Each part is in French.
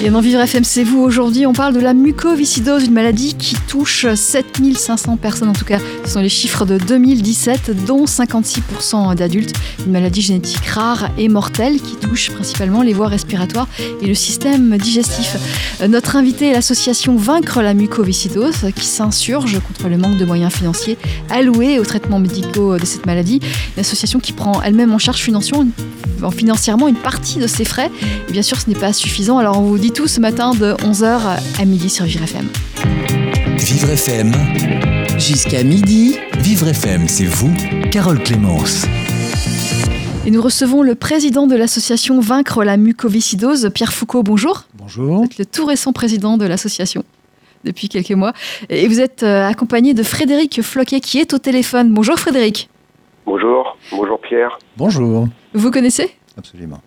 Et dans Vivre FM, c'est vous. Aujourd'hui, on parle de la mucoviscidose, une maladie qui touche 7500 personnes, en tout cas, ce sont les chiffres de 2017, dont 56% d'adultes. Une maladie génétique rare et mortelle qui touche principalement les voies respiratoires et le système digestif. Notre invité est l'association Vaincre la mucoviscidose, qui s'insurge contre le manque de moyens financiers alloués aux traitements médicaux de cette maladie. Une association qui prend elle-même en charge financièrement une partie de ses frais. Et bien sûr, ce n'est pas suffisant, alors on vous dit tout ce matin de 11h à midi sur Vivre FM. Vivre FM. Jusqu'à midi. Vivre FM, c'est vous, Carole Clémence. Et nous recevons le président de l'association Vaincre la mucoviscidose, Pierre Foucault. Bonjour. Bonjour. Vous êtes le tout récent président de l'association depuis quelques mois. Et vous êtes euh, accompagné de Frédéric Floquet qui est au téléphone. Bonjour Frédéric. Bonjour. Bonjour Pierre. Bonjour. Vous connaissez? Absolument.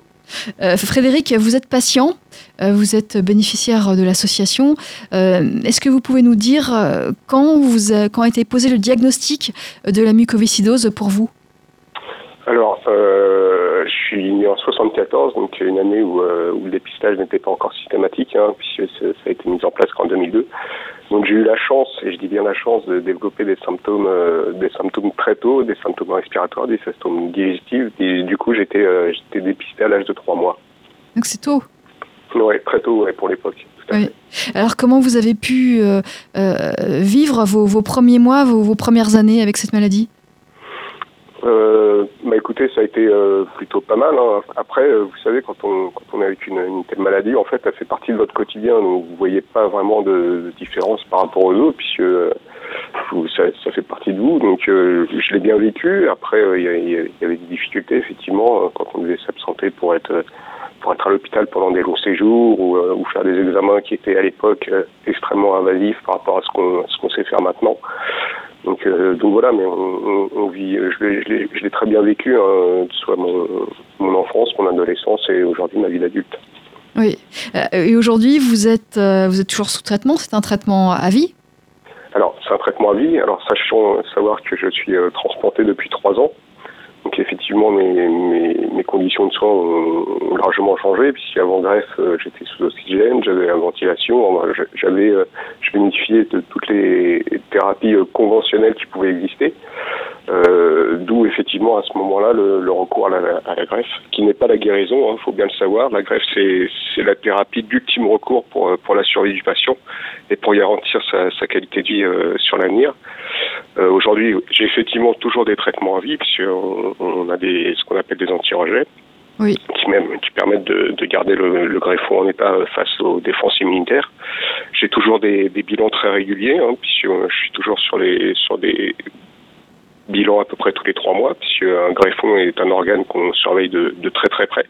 Euh, Frédéric, vous êtes patient, euh, vous êtes bénéficiaire de l'association. Euh, est-ce que vous pouvez nous dire quand, vous a, quand a été posé le diagnostic de la mucoviscidose pour vous? Alors, suis né en 74, donc une année où, où le dépistage n'était pas encore systématique, hein, puisque ça a été mis en place qu'en 2002. Donc j'ai eu la chance, et je dis bien la chance, de développer des symptômes, des symptômes très tôt, des symptômes respiratoires, des symptômes digestifs. Et du coup, j'étais, j'étais dépisté à l'âge de 3 mois. Donc c'est tôt. Oui, très tôt ouais, pour l'époque. Oui. Alors comment vous avez pu euh, euh, vivre vos, vos, premiers mois, vos, vos, premières années avec cette maladie? Euh, bah écoutez, ça a été euh, plutôt pas mal. Hein. Après, euh, vous savez, quand on, quand on est avec une, une, telle maladie, en fait, elle fait partie de votre quotidien. Donc, vous voyez pas vraiment de, de différence par rapport aux autres, puisque vous, ça, ça, fait partie de vous. Donc, je l'ai bien vécu. Après, il y, y, avait des difficultés, effectivement, quand on devait s'absenter pour être pour être à l'hôpital pendant des longs séjours ou, euh, ou, faire des examens qui étaient à l'époque euh, extrêmement invasifs par rapport à ce qu'on qu'on sait faire maintenant. Donc, euh, donc voilà, mais on, on vit, je l'ai très bien vécu, hein, soit mon, mon enfance, mon adolescence et aujourd'hui ma vie d'adulte. Oui. Et aujourd'hui, vous êtes, vous êtes toujours sous traitement C'est un traitement à vie? Alors, c'est un traitement à vie. Alors, sachant savoir que je suis transplanté depuis trois ans. Donc effectivement, mes, mes, mes, conditions de soins ont, largement changé, puisqu'avant greffe, euh, j'étais sous oxygène, j'avais la ventilation, j'avais, euh, je bénéficiais de toutes les thérapies euh, conventionnelles qui pouvaient exister. Euh, D'où effectivement à ce moment-là le, le, recours à la, à la greffe, qui n'est pas la guérison, il hein, faut bien le savoir. La greffe, c'est la thérapie d'ultime recours pour, pour la survie du patient et pour garantir sa, sa qualité de vie euh, sur l'avenir. Euh, Aujourd'hui, j'ai effectivement toujours des traitements à vie, puisqu'on on a des, ce qu'on appelle des anti-rejets. Oui. Qui, même, qui permettent de, de garder le, le, greffon en état face aux défenses immunitaires. J'ai toujours des, des, bilans très réguliers, hein, puisque je suis toujours sur, les, sur des bilans à peu près tous les trois mois, puisque un greffon est un organe qu'on surveille de, de, très très près.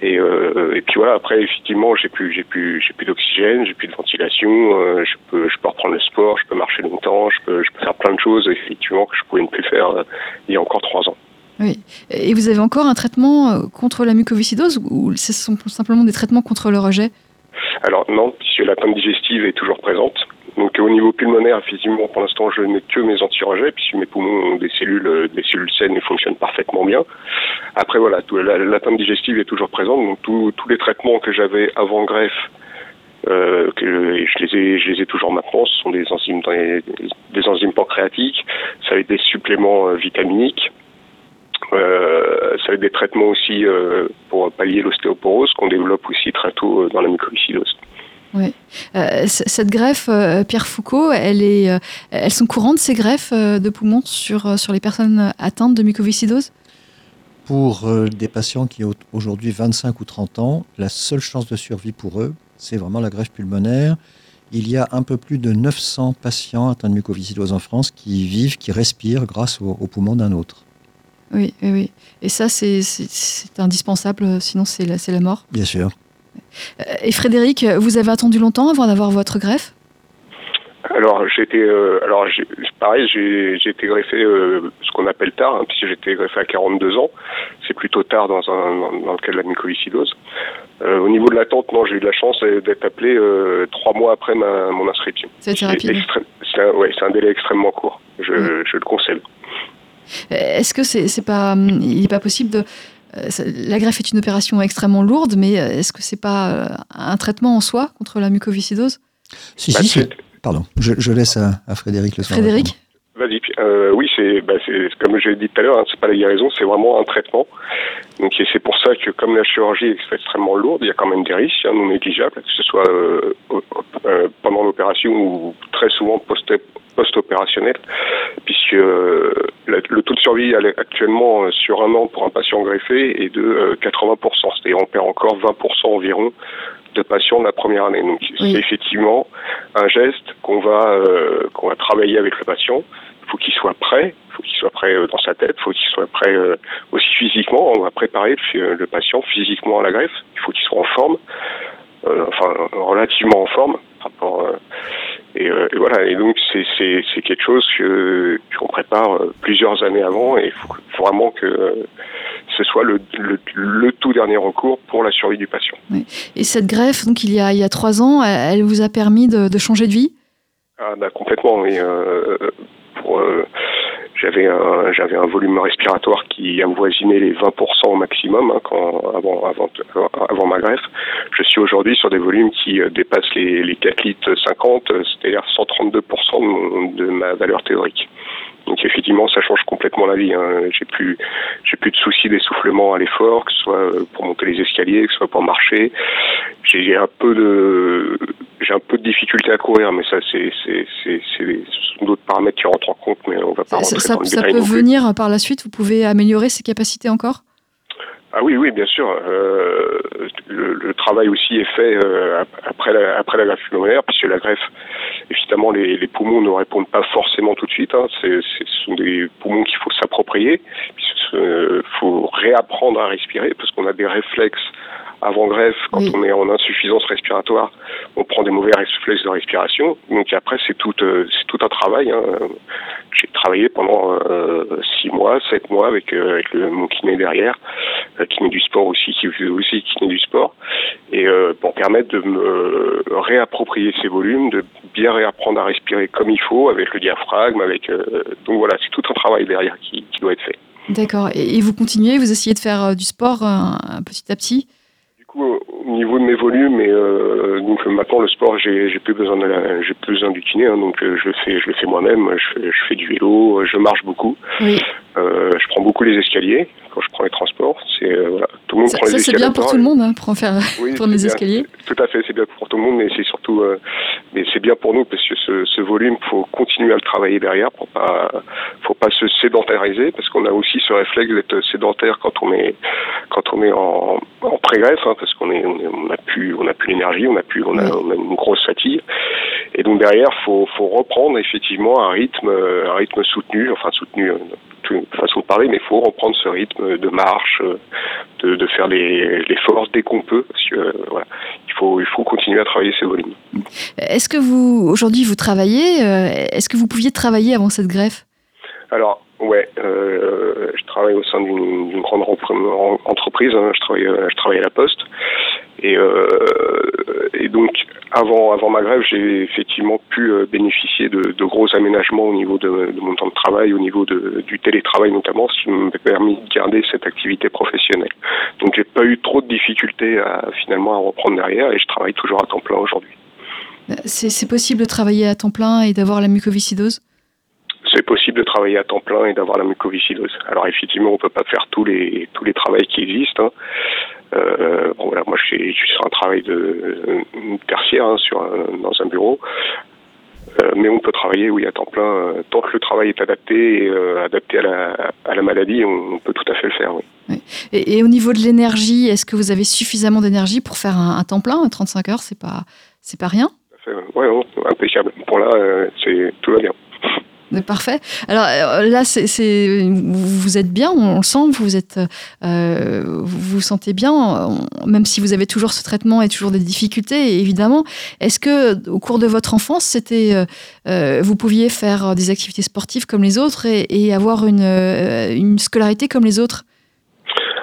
Et, euh, et puis voilà, après effectivement, j'ai plus, j'ai plus, j'ai plus d'oxygène, j'ai plus de ventilation, euh, je peux, je peux reprendre le sport, je peux marcher longtemps, je peux, je peux faire plein de choses effectivement que je pouvais ne plus faire euh, il y a encore trois ans. Et vous avez encore un traitement contre la mucoviscidose ou ce sont simplement des traitements contre le rejet? Alors non, puisque la teinte digestive est toujours présente. Donc au niveau pulmonaire, effectivement, pour l'instant, je n'ai que mes anti-rejets, puisque mes poumons ont des cellules, des cellules saines et fonctionnent parfaitement bien. Après, voilà, tout, la, la teinte digestive est toujours présente. Donc tous les traitements que j'avais avant greffe, euh, je les ai, je les ai toujours maintenant. Ce sont des enzymes, des, enzymes pancréatiques, ça va être des suppléments euh, vitaminiques. Euh, ça va être des traitements aussi euh, pour pallier l'ostéoporose qu'on développe aussi très tôt dans la mucoviscidose. Oui. Euh, cette greffe, euh, Pierre Foucault, elle est, euh, elles sont courantes ces greffes de poumons sur, sur les personnes atteintes de mucoviscidose? Pour des patients qui ont aujourd'hui 25 ou 30 ans, la seule chance de survie pour eux, c'est vraiment la greffe pulmonaire. Il y a un peu plus de 900 patients atteints de mucoviscidose en France qui vivent, qui respirent grâce aux au poumons d'un autre. Oui, oui, oui. Et ça, c'est indispensable, sinon c'est la, la mort Bien sûr. Et Frédéric, vous avez attendu longtemps avant d'avoir votre greffe? Alors j'étais, euh, alors pareil, j'ai été greffé euh, ce qu'on appelle tard, hein, puisque j'étais greffé à 42 ans. C'est plutôt tard dans, un, dans, dans, le cas de la mucoviscidose. Euh, au niveau de l'attente, non, j'ai eu de la chance d'être appelé euh, trois mois après ma, mon inscription. C'est rapide. C'est un, ouais, un, délai extrêmement court. Je, mmh. je le concède. Est-ce que c'est pas, il n'est pas possible de la greffe est une opération extrêmement lourde, mais est-ce que c'est pas un traitement en soi contre la mucoviscidose? Si, si, bah, pardon. Je, laisse à, Frédéric le soir. Frédéric? Vas-y. Euh, oui, c'est bah, comme j'ai dit tout à l'heure, hein, c'est pas la guérison, c'est vraiment un traitement. Donc c'est pour ça que comme la chirurgie est extrêmement lourde, il y a quand même des risques hein, non négligeables, que ce soit euh, euh, pendant l'opération ou très souvent post post-opérationnel, puisque le taux de survie actuellement sur un an pour un patient greffé est de 80%, c'est-à-dire on perd encore 20% environ de patients de la première année. Donc c'est effectivement un geste qu'on va qu'on va travailler avec le patient faut qu'il soit prêt, il faut qu'il soit prêt euh, dans sa tête, il faut qu'il soit prêt euh, aussi physiquement. On va préparer le patient physiquement à la greffe. Il faut qu'il soit en forme, euh, enfin relativement en forme. et, voilà. Et donc c'est quelque chose que qu'on prépare plusieurs années avant. Et il faut, vraiment que ce soit le, tout dernier recours pour la survie du patient. Et cette greffe, donc il y a il y a trois ans, elle vous a permis de, changer de vie? Ah, bah, complètement, oui. Euh, j'avais un j'avais un volume respiratoire qui avoisinait les 20% au maximum hein, quand, avant, avant, ma greffe. Je suis aujourd'hui sur des volumes qui euh, dépassent les, les 4 litres 50, c'est-à-dire 132% de, de ma valeur théorique. Donc effectivement, ça change complètement la vie. Hein. J'ai plus, j'ai plus de soucis d'essoufflement à l'effort, que ce soit euh, pour monter les escaliers, que ce soit pour marcher. J'ai un peu de, j'ai un peu de difficulté à courir, mais ça, c'est, c'est, c'est, ce sont d'autres paramètres qui rentrent en compte, mais on va pas ça, ça, ça peut venir par la suite. Vous pouvez améliorer ces capacités encore? Ah oui, oui, bien sûr. Euh, le, travail aussi est fait euh, après, la, après la greffe pulmonaire, puisque la greffe, évidemment, les, les poumons ne répondent pas forcément tout de suite. Hein. ce sont des poumons qu'il faut s'approprier, puisqu'il faut réapprendre à respirer, parce qu'on a des réflexes avant greffe, quand on est en insuffisance respiratoire, on prend des mauvais réflexes de respiration. Donc après, c'est tout, euh, c'est tout un travail. Hein. J'ai travaillé pendant euh, six mois, sept mois avec, euh, avec le, mon kiné derrière, kiné du sport aussi, qui faisait aussi kiné du sport, et pour permettre de me réapproprier ces volumes, de bien réapprendre à respirer comme il faut, avec le diaphragme, avec. donc voilà, c'est tout un travail derrière qui, qui doit être fait. D'accord. Et vous continuez, vous essayez de faire du sport petit à petit? Au niveau de mes volumes, et euh, donc maintenant le sport, j'ai plus besoin de j'ai plus besoin du kiné, hein, donc euh, je le fais, je le fais moi-même. Je je fais du vélo, je marche beaucoup. Oui. Euh, je prends beaucoup les escaliers quand je prends les transports. C'est euh, voilà, tout le monde ça, prend les escaliers. c'est bien pour tout le monde, hein, pour faire oui, prendre les escaliers. Tout à fait, c'est bien pour tout le monde, mais c'est surtout, euh, mais c'est bien pour nous parce que ce, ce volume, faut continuer à le travailler derrière pour pas, faut pas se sédentariser parce qu'on a aussi ce réflexe d'être sédentaire quand on est, quand on est en, en pré-greffe, hein, parce qu'on est, on, a plus, on a plus l'énergie, on a plus, on a, on a, une grosse fatigue, et donc derrière, faut, faut reprendre effectivement un rythme, un rythme soutenu, enfin soutenu une façon de parler, mais il faut reprendre ce rythme de marche, de, de faire les, les forces dès qu'on peut, parce que euh, voilà, il faut, il faut continuer à travailler ces volumes. Est-ce que vous, aujourd'hui, vous travaillez euh, Est-ce que vous pouviez travailler avant cette greffe? Alors, ouais, euh, je travaille au sein d'une grande entreprise, hein, je, travaille, je travaille à la Poste, et, euh, et donc avant, avant ma grève, j'ai effectivement pu euh, bénéficier de, de, gros aménagements au niveau de, de, mon temps de travail, au niveau de, du télétravail notamment, ce qui m'a permis de garder cette activité professionnelle. Donc j'ai pas eu trop de difficultés à finalement à reprendre derrière et je travaille toujours à temps plein aujourd'hui. C'est possible de travailler à temps plein et d'avoir la mucoviscidose? C'est possible de travailler à temps plein et d'avoir la mucoviscidose. Alors effectivement, on peut pas faire tous les tous les travails qui existent. Hein. Euh, bon voilà, moi je suis, je suis sur un travail de, tertiaire hein, sur dans un bureau. Euh, mais on peut travailler, oui, à temps plein. Euh, tant que le travail est adapté, et, euh, adapté à la, à la maladie, on, peut tout à fait le faire, oui. oui. Et, et, au niveau de l'énergie, est-ce que vous avez suffisamment d'énergie pour faire un, un, temps plein 35 heures, c'est pas, c'est pas rien? Oui, impeccable. Pour là, c'est tout va bien. Parfait. Alors euh, là, vous êtes bien, on le sent, vous êtes, euh, vous vous sentez bien, même si vous avez toujours ce traitement et toujours des difficultés, évidemment. Est-ce que au cours de votre enfance, c'était, euh, vous pouviez faire des activités sportives comme les autres et, avoir une, une, scolarité comme les autres?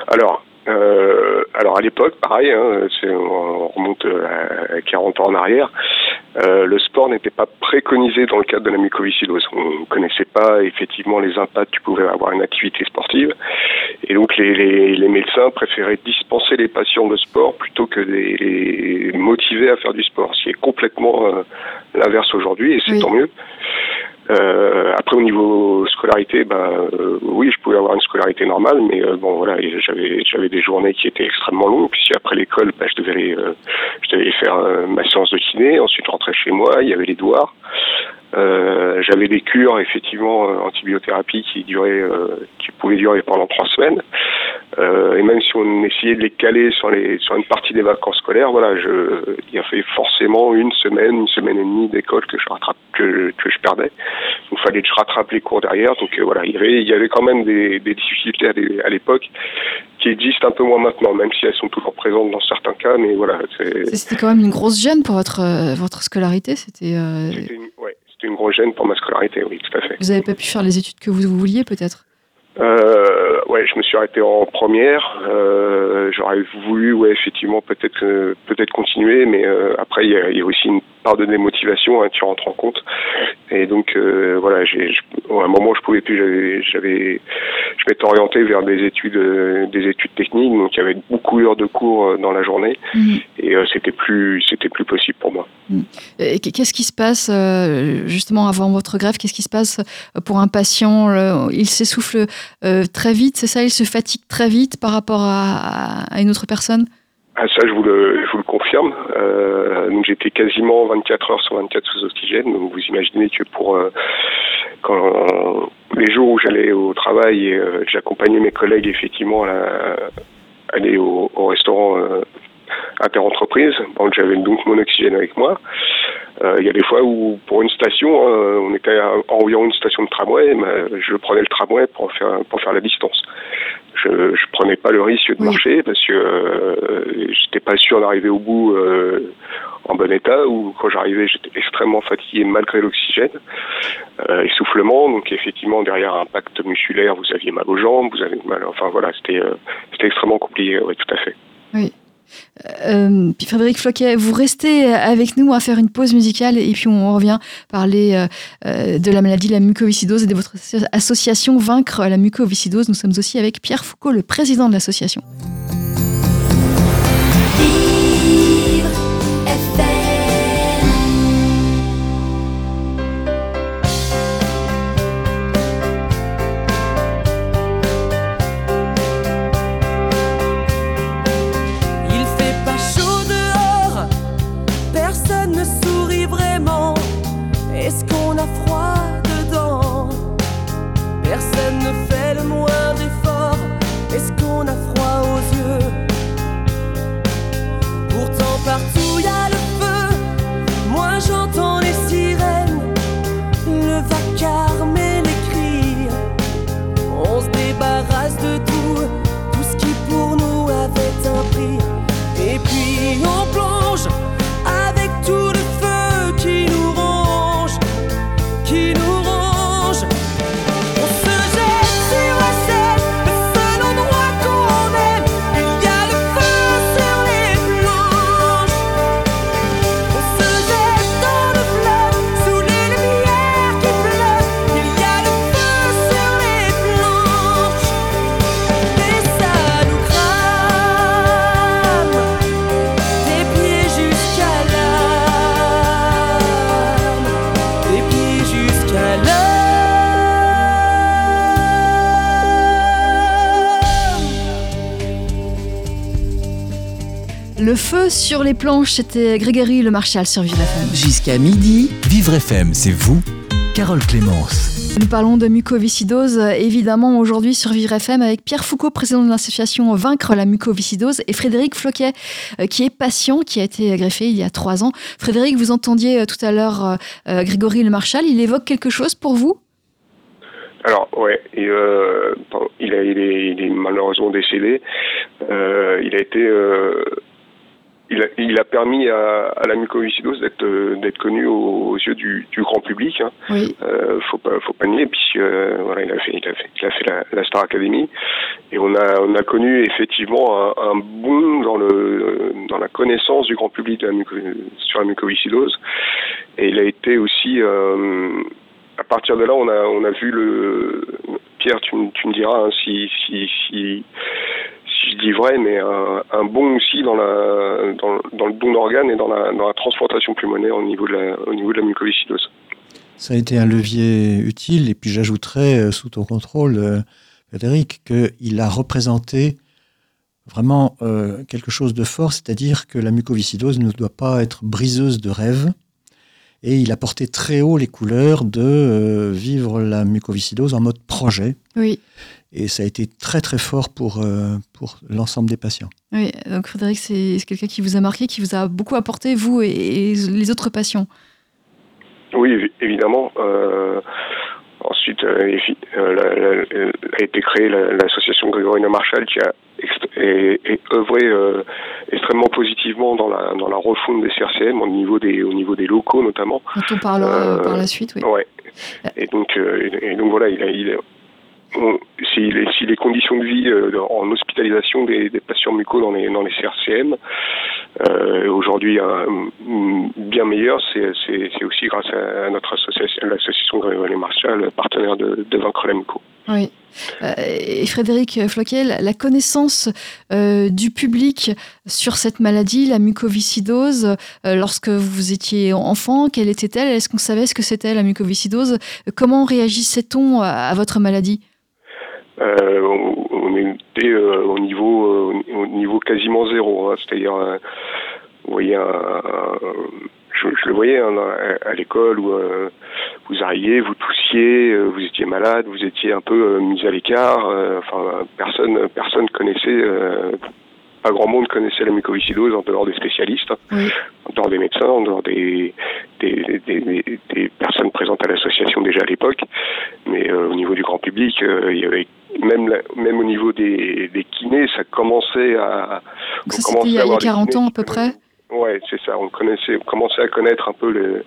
Alors. alors à l'époque, pareil, hein, on remonte à 40 ans en arrière. Euh, le sport n'était pas préconisé dans le cadre de la mucoviscidose. On ne connaissait pas effectivement les impacts que pouvait avoir une activité sportive. Et donc les, les, les médecins préféraient dispenser les patients de sport plutôt que de les motiver à faire du sport, ce qui est complètement euh, l'inverse aujourd'hui, et c'est Oui. tant mieux. Euh, après au niveau scolarité, bah euh, oui, je pouvais avoir une scolarité normale, mais euh, bon voilà, j'avais j'avais des journées qui étaient extrêmement longues. Puis après l'école, bah, je devais aller, euh, je devais faire euh, ma séance de kiné, ensuite je rentrais chez moi, il y avait les devoirs. Euh, j'avais des cures effectivement euh, antibiothérapie qui duraient, euh, qui pouvaient durer pendant trois semaines. Euh, et même si on essayait de les caler sur les sur une partie des vacances scolaires, voilà, je, il y avait forcément une semaine, une semaine et demie d'école que je rattrape, que, que je perdais. Il fallait que je rattrape les cours derrière. Donc euh, voilà, il y avait il y avait quand même des, des difficultés à l'é- à l'époque qui existent un peu moins maintenant, même si elles sont toujours présentes dans certains cas. Mais voilà, C'était quand même une grosse gêne pour votre, votre scolarité. C'était, euh, c'était une, ouais, pour ma scolarité, oui, tout à fait. vous n'avez pas pu faire les études que vous vouliez, peut-être? Euh, ouais, je me suis arrêté en première. Euh, J'aurais voulu, ouais, effectivement, peut-être euh, peut-être continuer, mais euh, après il y, a, il y a aussi une part de démotivation, hein, tu rentres en compte. Et donc euh, voilà, j'ai à un moment je pouvais plus, j'avais j'avais je m'étais orienté vers des études euh, des études techniques, donc il y avait beaucoup d'heures de cours euh, dans la journée Mhm. et euh, c'était plus c'était plus possible pour moi. Et Qu'est-ce qui se passe justement avant votre grève? Qu'est-ce qui se passe pour un patient Il s'essouffle très vite, c'est ça? Il se fatigue très vite par rapport à, à une autre personne? Ah, ça, je vous le, confirme. Euh, donc, j'étais quasiment 24 heures sur 24 sous oxygène. Donc, vous imaginez que pour euh, quand les jours où j'allais au travail et euh, j'accompagnais mes collègues effectivement à aller au, au restaurant interentreprise, donc j'avais donc mon oxygène avec moi. Euh, Il y a des fois où pour une station, hein, on était à environ une station de tramway, mais je prenais le tramway pour faire pour faire la distance. Je je prenais pas le risque de Oui. marcher parce que euh, j'étais pas sûr d'arriver au bout euh, en bon état ou quand j'arrivais j'étais extrêmement fatigué malgré l'oxygène, euh, essoufflement donc effectivement derrière un impact musculaire vous aviez mal aux jambes, vous avez mal enfin voilà c'était euh, c'était extrêmement compliqué oui tout à fait. Euh, Frédéric Floquet, vous restez avec nous à faire une pause musicale et puis on revient parler euh, euh, de la maladie de la mucoviscidose et de votre asso- association Vaincre la mucoviscidose. Nous sommes aussi avec Pierre Foucault, le président de l'association. Sur les planches, c'était Grégory Le Marchal sur Vivre FM. Jusqu'à midi, Vivre FM, c'est vous, Carole Clémence. Nous parlons de mucoviscidose, évidemment, aujourd'hui sur Vivre FM avec Pierre Foucault, président de l'association Vaincre la mucoviscidose, et Frédéric Floquet, euh, qui est patient, qui a été greffé il y a trois ans. Frédéric, vous entendiez euh, tout à l'heure euh, Grégory Le Marchal, il évoque quelque chose pour vous? Alors ouais, et, euh, pardon, il, a, il, est, il est malheureusement décédé. Euh, il a été, euh, il, a, permis à, à la mucoviscidose d'être euh, d'être connu aux, aux yeux du, du grand public. Hein. Oui. Euh, faut pas faut pas nier puisque euh, voilà il a fait il a fait il a fait la, la Star Academy et on a on a connu effectivement un, un boom dans le dans la connaissance du grand public de la muco- sur la mucoviscidose Et il a été aussi, euh, à partir de là, on a, on a vu le. Pierre, tu, me- tu me diras hein, si, si, si, si je dis vrai, mais un, un bond aussi dans, la, dans, le- dans le don d'organes et dans la, dans la transplantation pulmonaire au niveau de la, au niveau de la mucoviscidose. Ça a été un levier utile. Et puis j'ajouterais, euh, sous ton contrôle, euh, Frédéric, qu'il a représenté vraiment euh, quelque chose de fort, c'est-à-dire que la mucoviscidose ne doit pas être briseuse de rêve. Et il a porté très haut les couleurs de euh, vivre la mucoviscidose en mode projet. Oui, Et ça a été très très fort pour, euh, pour l'ensemble des patients. oui. Donc Frédéric, c'est quelqu'un qui vous a marqué, qui vous a beaucoup apporté, vous et, et les autres patients. Oui, évi- évidemment. Euh, ensuite, euh, évi- la- la- a été créée la- l'association Grégory Marshall qui a ext- et, et œuvré euh, extrêmement positivement dans la, dans la refonte des CRCM au niveau des, au niveau des locaux notamment. dont on parlera Euh, par la suite. Oui. Ouais. Et donc, euh, et, et donc voilà, il a, il a- on- si, les, conditions de vie euh, en hospitalisation des, patients mucos dans les, CRCM euh, aujourd'hui euh, m- bien meilleures, c'est aussi grâce à notre association, l'association Grégory Marshall, partenaire de, Vaincre la muco. Oui. Euh, et Frédéric Floquet, la connaissance euh, du public sur cette maladie, la mucoviscidose, euh, lorsque vous étiez enfant, quelle était-elle? Est-ce qu'on savait ce que c'était la mucoviscidose? Comment réagissait-on à votre maladie? Euh, on, était euh, au niveau euh, au niveau quasiment zéro, hein, c'est-à-dire vous voyez je, le voyais hein, à, à l'école où vous arriviez, vous toussiez, vous étiez malade, vous étiez un peu mis à l'écart. enfin, personne personne connaissait, pas grand monde connaissait la mucoviscidose en dehors des spécialistes, Oui. en dehors des médecins, en dehors des des, des, des- des personnes présentes à l'association déjà à l'époque. Mais euh, au niveau du grand public, euh, il y avait même la- même au niveau des, des kinés, ça commençait à Donc ça, c'était il y a- à il y a avoir des 40 kinés ans à peu près Ouais, c'est ça. On connaissait, on commençait à connaître un peu le,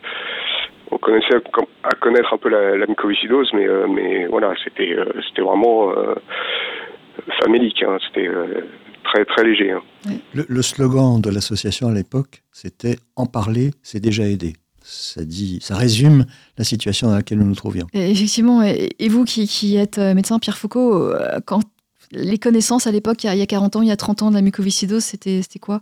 on connaissait à, connaître un peu la, la mucoviscidose, mais euh, mais voilà, c'était euh, c'était vraiment euh, famélique. Hein, c'était très très léger. Hein. Le, le slogan de l'association à l'époque, c'était En parler, c'est déjà aider. Ça, dit, ça résume la situation dans laquelle nous nous trouvions. Et Effectivement. Et, et vous qui, qui êtes euh, médecin, Pierre Foucault, euh, quand les connaissances à l'époque, il y a- il y a 40 ans, il y a 30 ans de la mucoviscidose, c'était c'était quoi?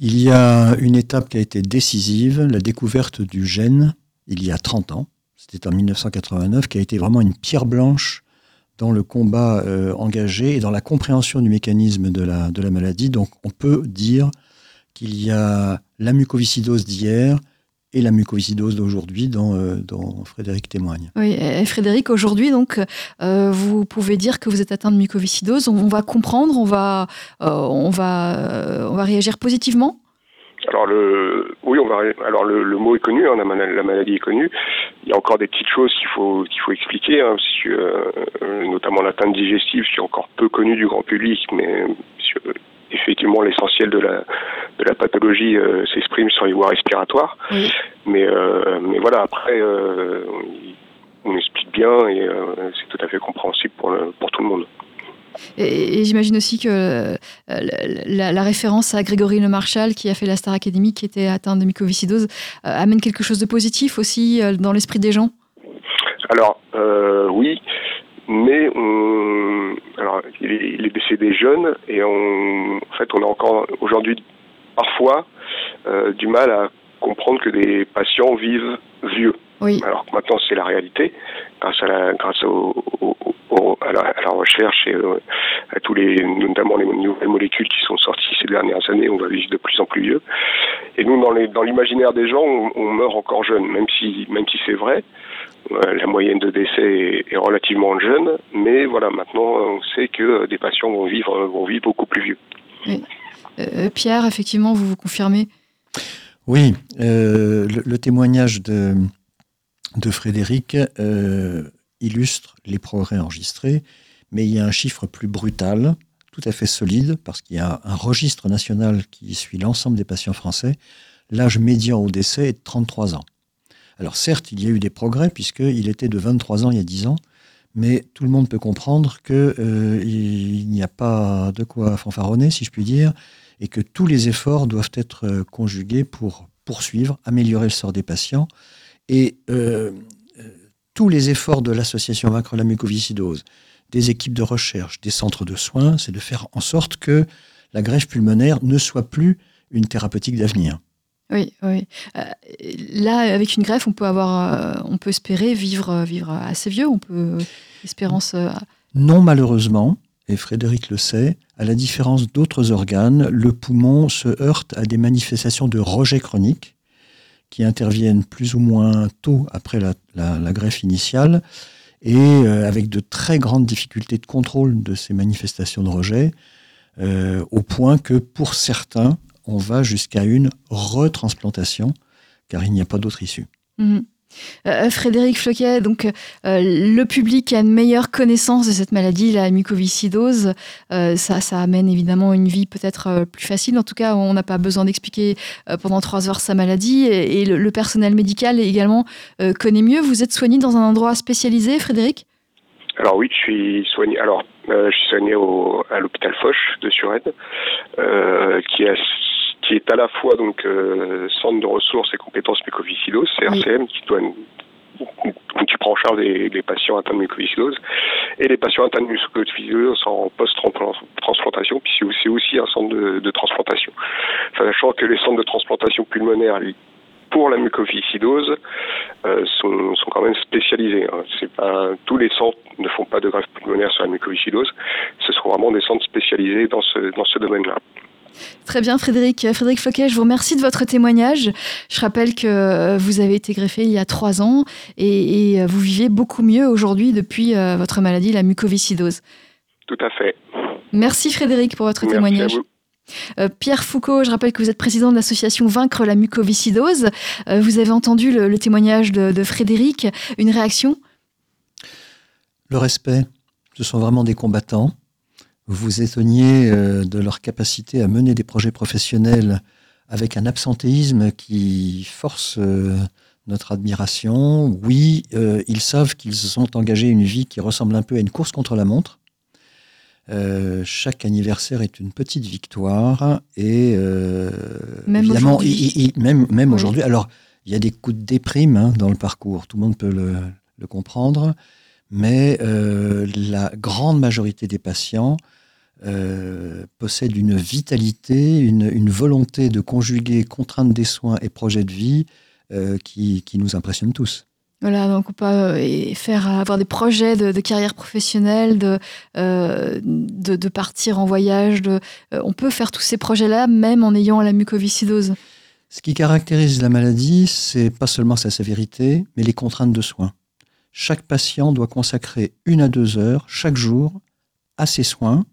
Il y a une étape qui a été décisive, la découverte du gène, il y a 30 ans. C'était en 1989, qui a été vraiment une pierre blanche dans le combat euh, engagé et dans la compréhension du mécanisme de la, de la maladie. Donc on peut dire qu'il y a la mucoviscidose d'hier et la mucoviscidose d'aujourd'hui dont, euh, Frédéric témoigne. Oui, Frédéric, aujourd'hui, donc, euh, vous pouvez dire que vous êtes atteint de mucoviscidose. On va comprendre, on va, euh, on va, on va réagir positivement. Alors le, oui, on va. Alors le, le mot est connu, hein, la, mana- la maladie est connue. Il y a encore des petites choses qu'il faut qu'il faut expliquer, hein, parce que, euh, notamment l'atteinte digestive, qui est encore peu connue du grand public, mais que, effectivement l'essentiel de la de la pathologie euh, s'exprime sur les voies respiratoires. Oui. Mais euh, mais voilà, après on, explique bien et c'est tout à fait compréhensible pour le, pour tout le monde. Et, j'imagine aussi que euh, la, référence à Grégory Le Marchal, qui a fait la Star Academy, qui était atteint de mucoviscidose, euh, amène quelque chose de positif aussi euh, dans l'esprit des gens? Alors, oui, mais alors, il, est, décédé jeune et on, en fait, on a encore aujourd'hui parfois du mal à comprendre que des patients vivent vieux. Oui. Alors que maintenant, c'est la réalité, grâce à la, grâce au, au- au- à, la, à la recherche et euh, à tous les, notamment les nouvelles molécules qui sont sorties ces dernières années, on va vivre de plus en plus vieux. Et nous, dans les- dans l'imaginaire des gens, on, on meurt encore jeune, même si, même si c'est vrai. Euh, la moyenne de décès est, est relativement jeune, mais voilà, maintenant, on sait que des patients vont vivre, vont vivre beaucoup plus vieux. Euh, Pierre, effectivement, vous vous confirmez? Oui, euh, le, témoignage de, Frédéric euh, illustre les progrès enregistrés, mais il y a un chiffre plus brutal, tout à fait solide, parce qu'il y a un registre national qui suit l'ensemble des patients français. L'âge médian au décès est de 33 ans. Alors certes, il y a eu des progrès, puisqu'il était de 23 ans il y a 10 ans, mais tout le monde peut comprendre qu'il il n'y a pas de quoi fanfaronner, si je puis dire, et que tous les efforts doivent être euh, conjugués pour poursuivre, améliorer le sort des patients. Et euh, euh, tous les efforts de l'association Vaincre la mucoviscidose, des équipes de recherche, des centres de soins, c'est de faire en sorte que la greffe pulmonaire ne soit plus une thérapeutique d'avenir. Oui, oui. Euh, là, avec une greffe, on peut avoir, euh, on peut espérer vivre, vivre assez vieux. On peut espérance. euh, Non, malheureusement, Frédéric le sait, à la différence d'autres organes, le poumon se heurte à des manifestations de rejet chronique qui interviennent plus ou moins tôt après la, greffe initiale et euh, avec de très grandes difficultés de contrôle de ces manifestations de rejet, euh, au point que pour certains, on va jusqu'à une retransplantation, car il n'y a pas d'autre issue. Mhm. Euh, Frédéric Floquet, donc euh, le public a une meilleure connaissance de cette maladie, la mucoviscidose. Euh, ça, amène évidemment une vie peut-être plus facile. En tout cas, on n'a pas besoin d'expliquer pendant trois heures sa maladie. Et, le, personnel médical également connaît mieux. Vous êtes soigné dans un endroit spécialisé, Frédéric? Alors oui, je suis soigné. Alors, je suis soigné à l'hôpital Foch de Suresnes, qui, est, qui est à la fois donc euh, centre de ressources et compétences mucoviscidose, CRCM, qui doit tu prends en charge les, les patients atteints de mucoviscidose et les patients atteints de mucoviscidose en post-transplantation, puis c'est aussi, aussi un centre de, de transplantation. Sachant que les centres de transplantation pulmonaire pour la mucoviscidose euh, sont, sont quand même spécialisés. Hein. C'est pas tous les centres ne font pas de greffe pulmonaire sur la mucoviscidose. Ce sont vraiment des centres spécialisés dans ce dans ce domaine-là. Très bien, Frédéric. Frédéric Floquet, je vous remercie de votre témoignage. Je rappelle que euh, vous avez été greffé il y a trois ans et, et vous vivez beaucoup mieux aujourd'hui depuis euh, votre maladie, la mucoviscidose. Tout à fait. Merci Frédéric pour votre Merci témoignage. à vous. Euh, Pierre Foucault, je rappelle que vous êtes président de l'association Vaincre la mucoviscidose. Euh, vous avez entendu le, le témoignage de, de Frédéric. Une réaction? Le respect, ce sont vraiment des combattants. Vous vous étonniez euh, de leur capacité à mener des projets professionnels avec un absentéisme qui force euh, notre admiration. Oui, euh, ils savent qu'ils ont engagé une vie qui ressemble un peu à une course contre la montre. Euh, chaque anniversaire est une petite victoire et euh, Même évidemment, même, même Oui. aujourd'hui. Alors, il y a des coups de déprime hein, dans le parcours, tout le monde peut le, le comprendre, mais euh, la grande majorité des patients euh, possèdent une vitalité, une, une volonté de conjuguer contraintes des soins et projets de vie euh, qui, qui nous impressionnent tous. Voilà, donc on peut euh, faire avoir des projets de, de carrière professionnelle, de, de, de partir en voyage. De, on peut faire tous ces projets-là même en ayant la mucoviscidose. Ce qui caractérise la maladie, c'est pas seulement sa sévérité, mais les contraintes de soins. Chaque patient doit consacrer une à deux heures chaque jour à ses soins.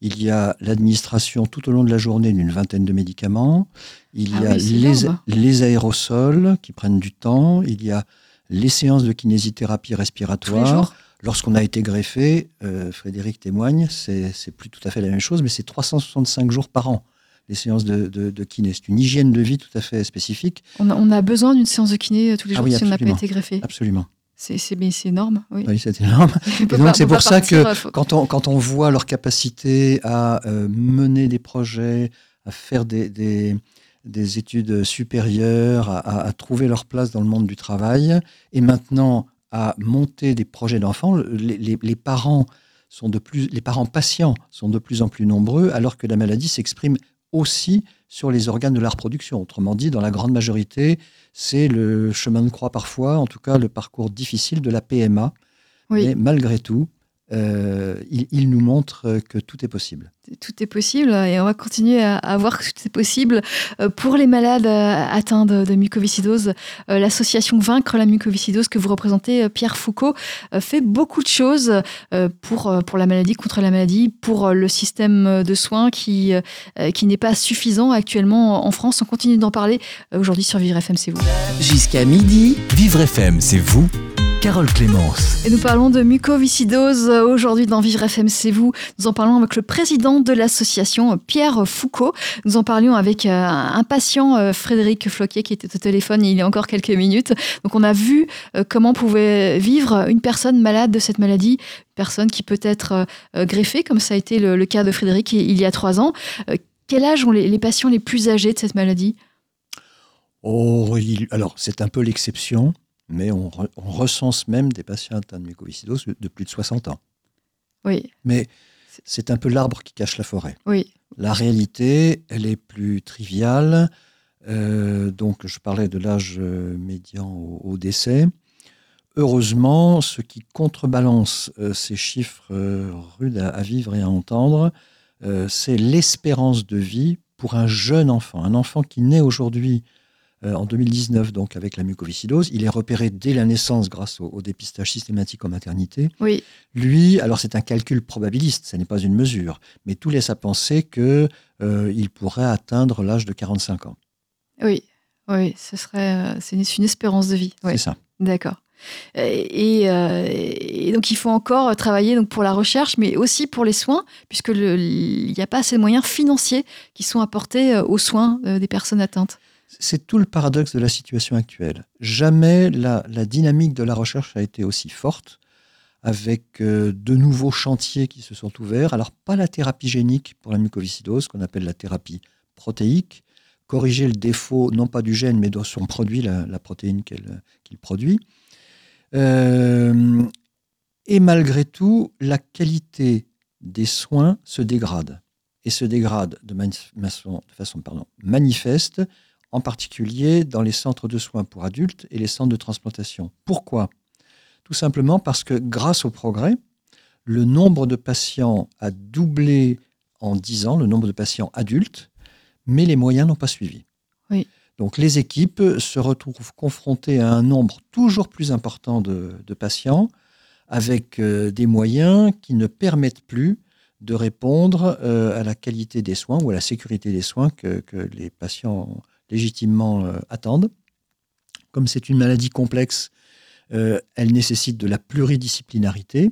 Il y a l'administration tout au long de la journée d'une vingtaine de médicaments. Il Ah y a oui, c'est les, énorme. les aérosols qui prennent du temps. Il y a les séances de kinésithérapie respiratoire. Lorsqu'on a été greffé, euh, Frédéric témoigne, c'est plus tout à fait la même chose, mais c'est 365 jours par an, les séances de, de, de kiné. C'est une hygiène de vie tout à fait spécifique. On a, on a besoin d'une séance de kiné euh, tous les Ah jours oui, si on n'a pas été greffé. Absolument. C'est énorme. Oui. Oui, c'est énorme. Peut donc, c'est pour ça que faut- Quand on, quand on voit leur capacité à euh, mener des projets, à faire des, des, des études supérieures, à, à- à trouver leur place dans le monde du travail, et maintenant à monter des projets d'enfants, les, les- les parents sont de plus, les parents patients sont de plus en plus nombreux, alors que la maladie s'exprime aussi sur les organes de la reproduction. Autrement dit, dans la grande majorité, c'est le chemin de croix parfois, en tout cas le parcours difficile de la PMA. Oui. Mais malgré tout, euh, il, il nous montre que tout est possible. tout est possible et on va continuer à, à voir que tout est possible. Euh, Pour les malades euh, atteints de, de mucoviscidose, euh, l'association Vaincre la mucoviscidose que vous représentez, euh, Pierre Foucault, euh, fait beaucoup de choses euh, pour, euh, pour la maladie, contre la maladie, pour euh, le système de soins qui, euh, qui n'est pas suffisant actuellement en France. On continue d'en parler euh, aujourd'hui sur Vivre FM, c'est vous. Jusqu'à midi, Vivre FM, c'est vous, Carole Clémence. Et nous parlons de mucoviscidose euh, aujourd'hui dans Vivre FM, c'est vous. Nous en parlons avec le président de l'association, euh, Pierre Foucault. Nous en parlions avec euh, un patient, Frédéric Floquier, qui était au téléphone il y a encore quelques minutes. Donc on a vu comment pouvait vivre une personne malade de cette maladie, une personne qui peut être greffée, comme ça a été le, le cas de Frédéric il y a trois ans. Quel âge ont les, les patients les plus âgés de cette maladie? Oh, il- alors, c'est un peu l'exception, mais on, re- on recense même des patients atteints de mucoviscidose de plus de 60 ans. Oui, Mais c'est un peu l'arbre qui cache la forêt. oui, La réalité, elle est plus triviale. Euh, donc, je parlais de l'âge euh, médian au, au décès. Heureusement, ce qui contrebalance euh, ces chiffres euh, rudes à, à vivre et à entendre, c'est l'espérance de vie pour un jeune enfant. Un enfant qui naît aujourd'hui, euh, en 2019, donc avec la mucoviscidose, il est repéré dès la naissance grâce au, au dépistage systématique en maternité. oui, Lui, alors c'est un calcul probabiliste, ce n'est pas une mesure, mais tout laisse à penser que euh, pourrait atteindre l'âge de 45 ans. oui, oui, ce serait, euh, c'est une, espérance de vie. Ouais. C'est ça. D'accord. Et, et, euh, et donc il faut encore travailler donc pour la recherche, mais aussi pour les soins, puisque il n'y a pas assez de moyens financiers qui sont apportés aux soins des personnes atteintes. C'est tout le paradoxe de la situation actuelle. Jamais la, dynamique de la recherche a été aussi forte, avec euh, de nouveaux chantiers qui se sont ouverts. Alors pas la thérapie génique pour la mucoviscidose, qu'on appelle la thérapie protéique, corriger le défaut non pas du gène, mais de son produit, la, protéine qu'il produit. Euh, et malgré tout, la qualité des soins se dégrade. Et se dégrade de, façon manifeste, en particulier dans les centres de soins pour adultes et les centres de transplantation. Pourquoi? Tout simplement parce que grâce au progrès, le nombre de patients a doublé en 10 ans, le nombre de patients adultes, mais les moyens n'ont pas suivi. Oui. Donc les équipes se retrouvent confrontées à un nombre toujours plus important de, de patients avec euh, des moyens qui ne permettent plus de répondre euh, à la qualité des soins ou à la sécurité des soins que, que les patients légitimement euh, attendent. Comme c'est une maladie complexe, euh, elle nécessite de la pluridisciplinarité.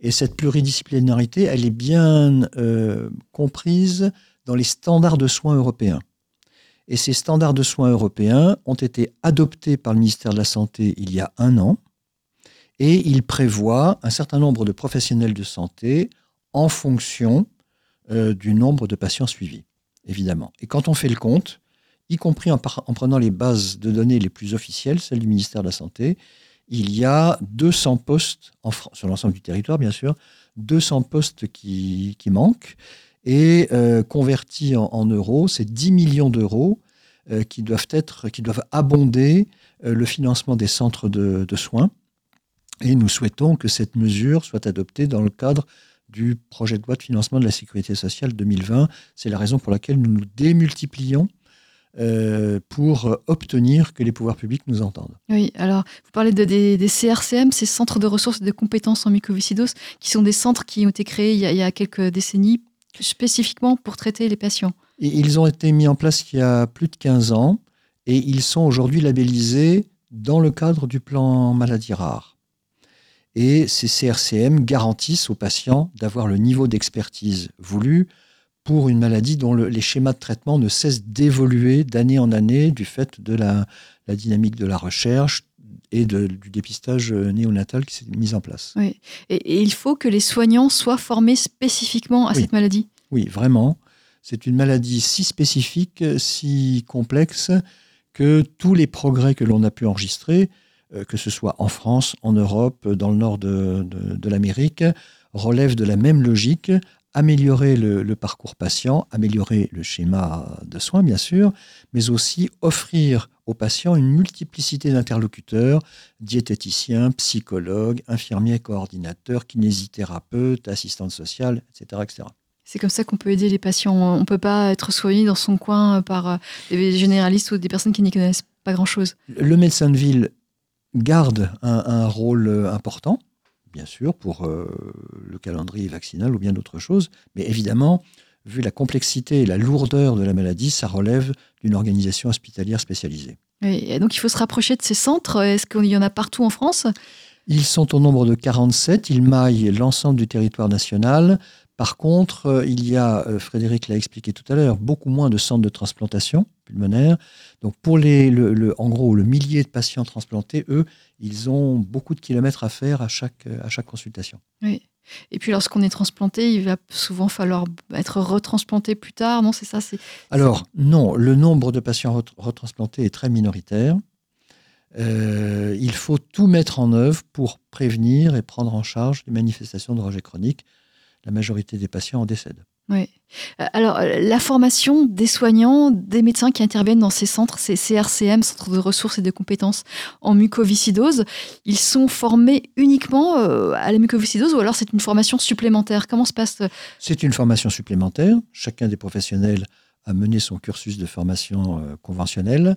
Et cette pluridisciplinarité, elle est bien euh, comprise dans les standards de soins européens. Et ces standards de soins européens ont été adoptés par le ministère de la Santé il y a un an. Et ils prévoient un certain nombre de professionnels de santé en fonction du nombre de patients suivis, évidemment. Et quand on fait le compte, y compris en, prenant les bases de données les plus officielles, celles du ministère de la Santé, il y a 200 postes, sur l'ensemble du territoire bien sûr, 200 postes qui, manquent. Et euh, convertis en, euros, c'est 10 millions d'euros euh, qui doivent être, qui doivent abonder euh, le financement des centres de, de soins. Et nous souhaitons que cette mesure soit adoptée dans le cadre du projet de loi de financement de la sécurité sociale 2020. C'est la raison pour laquelle nous nous démultiplions euh, pour obtenir que les pouvoirs publics nous entendent. Oui, alors vous parlez de, des, des CRCM, ces centres de ressources et de compétences en mucoviscidose, qui sont des centres qui ont été créés il y a, il y a quelques décennies spécifiquement pour traiter les patients. Et ils ont été mis en place il y a plus de 15 ans et ils sont aujourd'hui labellisés dans le cadre du plan maladie rare. Et ces CRCM garantissent aux patients d'avoir le niveau d'expertise voulu pour une maladie dont le- les schémas de traitement ne cessent d'évoluer d'année en année du fait de la, la dynamique de la recherche et de- du dépistage euh, néonatal qui s'est mis en place. Oui. Et, et il faut que les soignants soient formés spécifiquement à Oui. cette maladie? Oui, vraiment. C'est une maladie si spécifique, si complexe, que tous les progrès que l'on a pu enregistrer, euh, que ce soit en France, en Europe, dans le nord de, de- de l'Amérique, relèvent de la même logique. Améliorer le, le parcours patient, améliorer le schéma de soins, bien sûr, mais aussi offrir aux patients une multiplicité d'interlocuteurs, diététiciens, psychologues, infirmiers coordinateurs, kinésithérapeutes, assistantes sociales, etc. etc. C'est comme ça qu'on peut aider les patients. On ne peut pas être soigné dans son coin par euh, des généralistes ou des personnes qui n'y connaissent pas grand-chose. Le médecin de ville garde un, un rôle euh, important, bien sûr, pour euh, le calendrier vaccinal ou bien d'autres choses, mais évidemment, vu la complexité et la lourdeur de la maladie, ça relève d'une organisation hospitalière spécialisée. Et donc il faut se rapprocher de ces centres. Est-ce qu'il y en a partout en France? Ils sont au nombre de 47, ils maillent l'ensemble du territoire national Par contre, euh, il y a, euh, Frédéric l'a expliqué tout à l'heure, beaucoup moins de centres de transplantation pulmonaire. Donc pour les, le, le- en gros, le millier de patients transplantés, eux, ils ont beaucoup de kilomètres à faire à chaque, euh, à chaque consultation. Oui. Et puis lorsqu'on est transplanté, il va souvent falloir être retransplanté plus tard. Non, c'est ça. C'est Alors, non, le nombre de patients ret- retransplantés est très minoritaire. Euh, il faut tout mettre en œuvre pour prévenir et prendre en charge les manifestations de rejet chronique. La majorité des patients en décèdent. Oui. Euh, Alors, euh, la formation des soignants, des médecins qui interviennent dans ces centres, ces CRCM, Centres de ressources et de compétences en mucoviscidose, ils sont formés uniquement euh, à la mucoviscidose ou alors c'est une formation supplémentaire? Comment se passe C'est une formation supplémentaire. Chacun des professionnels a mené son cursus de formation conventionnelle.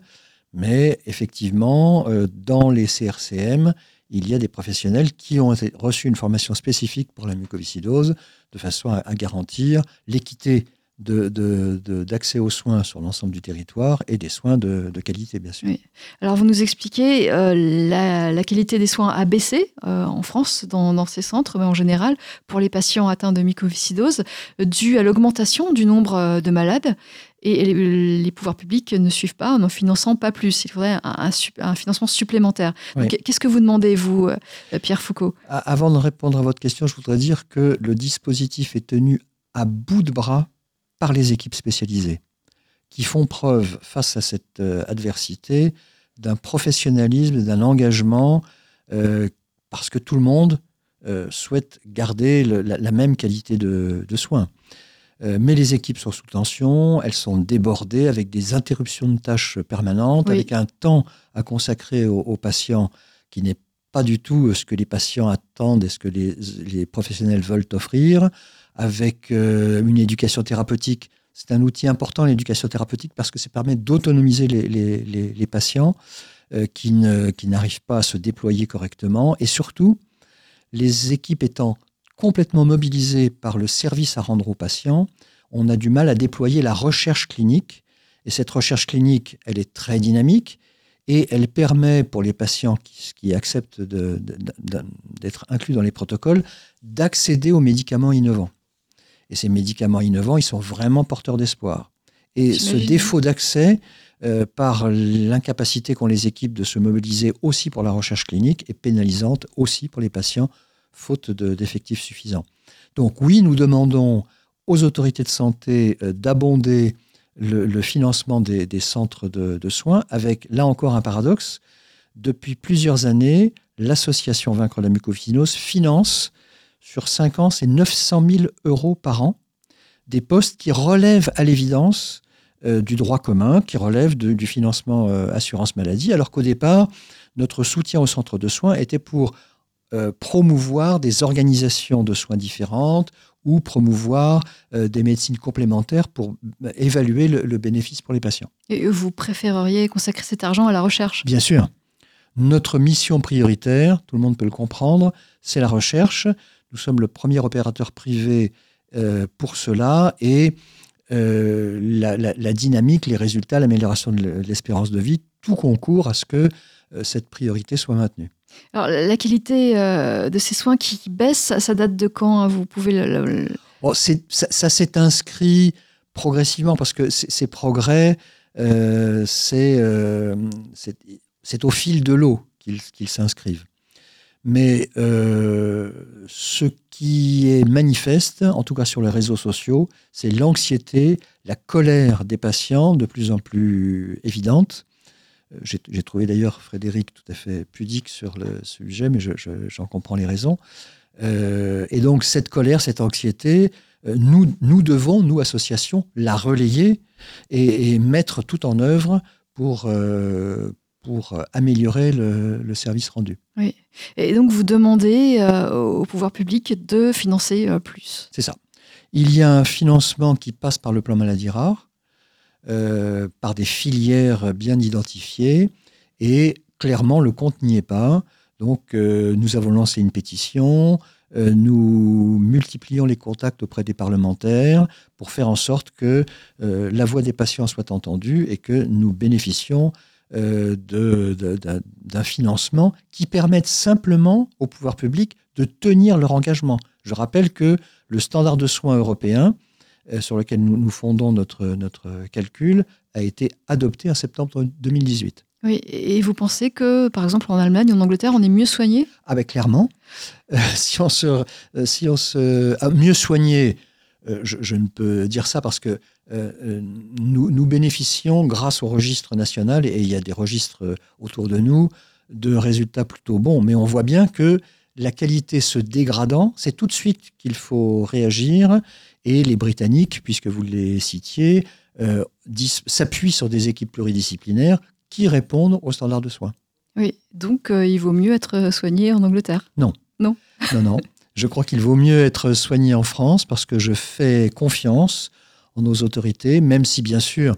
Mais effectivement, dans les CRCM, il y a des professionnels qui ont reçu une formation spécifique pour la mucoviscidose de façon à, garantir l'équité d'accès aux soins sur l'ensemble du territoire et des soins de, qualité, bien sûr. Alors, vous nous expliquez, euh, la, qualité des soins a baissé euh, en France, dans, ces centres, mais en général, pour les patients atteints de mucoviscidose, euh, dû à l'augmentation du nombre euh, de malades. Et les, les pouvoirs publics ne suivent pas en n'en finançant pas plus. Il faudrait un, un sup- un financement supplémentaire. Oui. Qu'est-ce que vous demandez, vous, euh, Pierre Foucault? Avant de répondre à votre question, je voudrais dire que le dispositif est tenu à bout de bras par les équipes spécialisées, qui font preuve face à cette euh, adversité d'un professionnalisme, d'un engagement, euh, parce que tout le monde euh, souhaite garder le- la, la même qualité de, de soins. Euh, mais les équipes sont sous tension, elles sont débordées avec des interruptions de tâches permanentes, Oui. avec un temps à consacrer aux, aux patients qui n'est pas du tout euh, ce que les patients attendent et ce que les, les professionnels veulent offrir, avec euh, une éducation thérapeutique. C'est un outil important, l'éducation thérapeutique, parce que ça permet d'autonomiser les, les- les- les patients euh, qui n'arrivent pas à se déployer correctement. Et surtout, les équipes étant complètement mobilisées par le service à rendre aux patients, on a du mal à déployer la recherche clinique. Et cette recherche clinique, elle est très dynamique et elle permet pour les patients qui, qui acceptent d'être inclus dans les protocoles d'accéder aux médicaments innovants. Et ces médicaments innovants, ils sont vraiment porteurs d'espoir. Et ce défaut d'accès, euh, par l'incapacité qu'ont les équipes de se mobiliser aussi pour la recherche clinique, est pénalisante aussi pour les patients, faute de- d'effectifs suffisants. Donc oui, nous demandons aux autorités de santé euh, d'abonder le, financement des, centres de, soins, avec là encore un paradoxe. Depuis plusieurs années, l'association Vaincre la mucoviscidose finance sur 5 ans, c'est 900 000 euros par an, des postes qui relèvent à l'évidence euh, du droit commun, qui relèvent du financement euh, assurance maladie, alors qu'au départ, notre soutien aux centres de soins était pour euh, promouvoir des organisations de soins différentes ou promouvoir euh, des médecines complémentaires pour euh, évaluer le- le bénéfice pour les patients. Et vous préféreriez consacrer cet argent à la recherche? Bien sûr. Notre mission prioritaire, tout le monde peut le comprendre, c'est la recherche. Nous sommes le premier opérateur privé euh, pour cela et euh, la, la- la dynamique, les résultats, l'amélioration de l'espérance de vie, tout concourt à ce que cette priorité soit maintenue. Alors, la qualité euh, de ces soins qui baisse, ça, date de quand hein Vous pouvez le- c'est- ça, s'est inscrit progressivement parce que ces progrès, euh, c'est euh, c'est- au fil de l'eau qu'ils qu'ils s'inscrivent. Mais euh, ce qui est manifeste, en tout cas sur les réseaux sociaux, c'est l'anxiété, la colère des patients de plus en plus évidente. J'ai trouvé d'ailleurs Frédéric tout à fait pudique sur le sujet, mais je- je- j'en comprends les raisons. Euh, et donc cette colère, cette anxiété, euh, nous, nous devons, nous, associations, la relayer et, et mettre tout en œuvre pour, euh, pour améliorer le, le service rendu. Et donc, vous demandez au pouvoir public de financer plus. C'est ça. Il y a un financement qui passe par le plan maladie rare, euh, par des filières bien identifiées, et clairement, le compte n'y est pas. Donc, euh, nous avons lancé une pétition, euh, nous multiplions les contacts auprès des parlementaires pour faire en sorte que la voix des patients soit entendue et que nous bénéficions d'un financement qui permette simplement au pouvoir public de tenir leur engagement. Je rappelle que le standard de soins européen, sur lequel nous, nous fondons notre, notre calcul, a été adopté en septembre 2018. Oui, et vous pensez que, par exemple, en Allemagne, en Angleterre, on est mieux soigné? Ah ben clairement, euh, si on se, euh, si on se ah, mieux soigné, euh, je, je ne peux dire ça parce que euh, euh, nous, nous bénéficions, grâce au registre national, et il y a des registres euh, autour de nous, de résultats plutôt bons. Mais on voit bien que la qualité se dégradant, c'est tout de suite qu'il faut réagir. Et les Britanniques, puisque vous les citiez, euh, s'appuient sur des équipes pluridisciplinaires qui répondent aux standards de soins. Oui, donc euh, il vaut mieux être soigné en Angleterre. Non, non. Je crois qu'il vaut mieux être soigné en France parce que je fais confiance en nos autorités, même si bien sûr,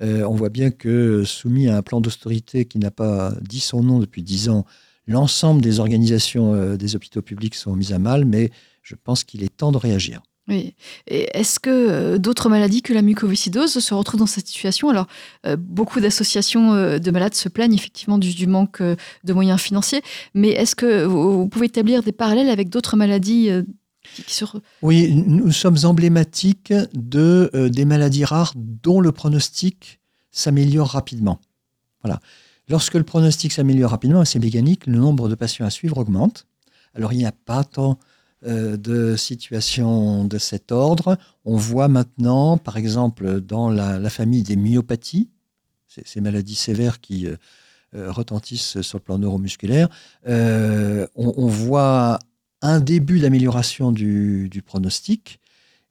euh, on voit bien que soumis à un plan d'austérité qui n'a pas dit son nom depuis dix ans, l'ensemble des organisations euh, des hôpitaux publics sont mises à mal, mais je pense qu'il est temps de réagir. Oui. Est-ce que euh, d'autres maladies que la mucoviscidose se retrouvent dans cette situation? Alors, euh, beaucoup d'associations euh, de malades se plaignent effectivement du, manque de moyens financiers, mais est-ce que vous, pouvez établir des parallèles avec d'autres maladies qui, Oui, nous sommes emblématiques de, des maladies rares dont le pronostic s'améliore rapidement. Voilà. Lorsque le pronostic s'améliore rapidement, c'est mécanique, le nombre de patients à suivre augmente. Alors il n'y a pas tant de situations de cet ordre. On voit maintenant, par exemple, dans la, famille des myopathies, ces, maladies sévères qui euh, euh, retentissent sur le plan neuromusculaire, euh, on, voit un début d'amélioration du, pronostic.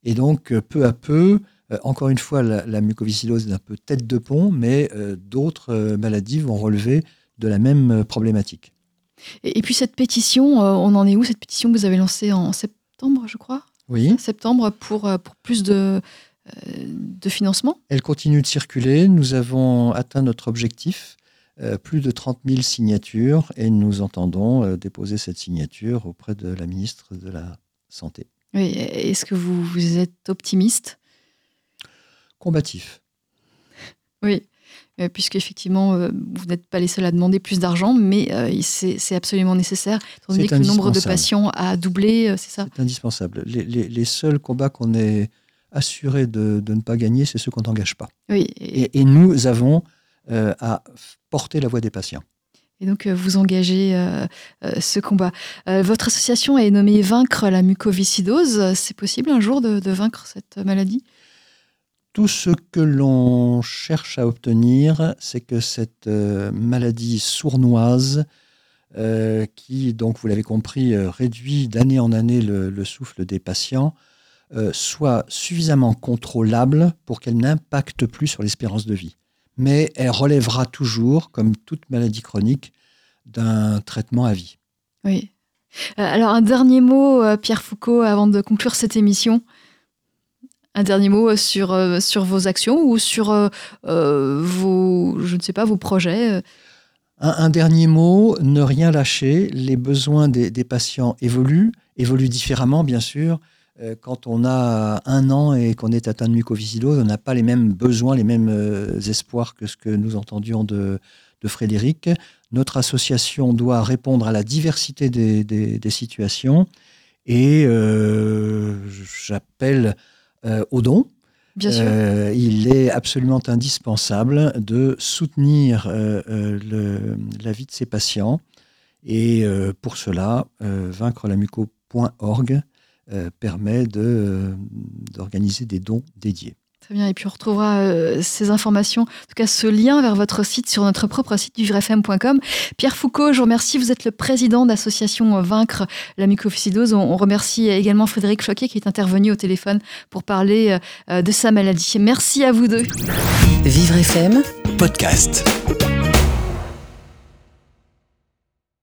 Et donc, euh, peu à peu, euh, encore une fois, la, la mucoviscidose est un peu tête de pont, mais euh, d'autres euh, maladies vont relever de la même euh, problématique. Et, et puis cette pétition, euh, on en est où Cette pétition que vous avez lancée en septembre, je crois? Oui, Septembre pour, euh, pour plus de, euh, de financement elle continue de circuler. Nous avons atteint notre objectif, euh, plus de 30 000 signatures, et nous entendons euh, déposer cette signature auprès de la ministre de la Santé. Oui. Est-ce que vous, vous êtes optimiste? Combatif. Oui, puisqu'effectivement, euh, vous n'êtes pas les seuls à demander plus d'argent, mais euh, c'est absolument nécessaire, étant donné que le nombre de patients a doublé, euh, c'est ça? C'est indispensable. Les, les- les seuls combats qu'on est assuré de, de ne pas gagner, c'est ceux qu'on n'engage pas. Oui, et, Et, et nous avons euh, à porter la voix des patients. et donc euh, vous engagez euh, euh, ce combat. Euh, votre association est nommée Vaincre la mucoviscidose. C'est possible un jour de, de vaincre cette maladie? Tout ce que l'on cherche à obtenir, c'est que cette euh, maladie sournoise, euh, qui, donc vous l'avez compris, euh, réduit d'année en année le, le souffle des patients, soit suffisamment contrôlable pour qu'elle n'impacte plus sur l'espérance de vie. Mais elle relèvera toujours, comme toute maladie chronique, d'un traitement à vie. Oui. Alors un dernier mot, Pierre Foucault, avant de conclure cette émission. Un dernier mot euh, sur, euh, sur vos actions ou sur euh, vos, je ne sais pas, vos projets. Un, dernier mot, ne rien lâcher. Les besoins des, des patients évoluent, évoluent différemment, bien sûr. Quand on a un an et qu'on est atteint de mucoviscidose, on n'a pas les mêmes besoins, les mêmes espoirs que ce que nous entendions de, de Frédéric. Notre association doit répondre à la diversité des, des- situations et j'appelle euh, au don. Bien sûr. Euh, il est absolument indispensable de soutenir euh, le- la vie de ces patients. Et pour cela, vaincrelamuco.org permet de, d'organiser des dons dédiés. Très bien. Et puis on retrouvera euh, ces informations, en tout cas ce lien vers votre site sur notre propre site vivrefm.com. Pierre Foucault, je vous remercie. Vous êtes le président d'association Vaincre la mucoviscidose. On, remercie également Frédéric Choquet qui est intervenu au téléphone pour parler euh, de sa maladie. Merci à vous deux. Vivre FM Podcast.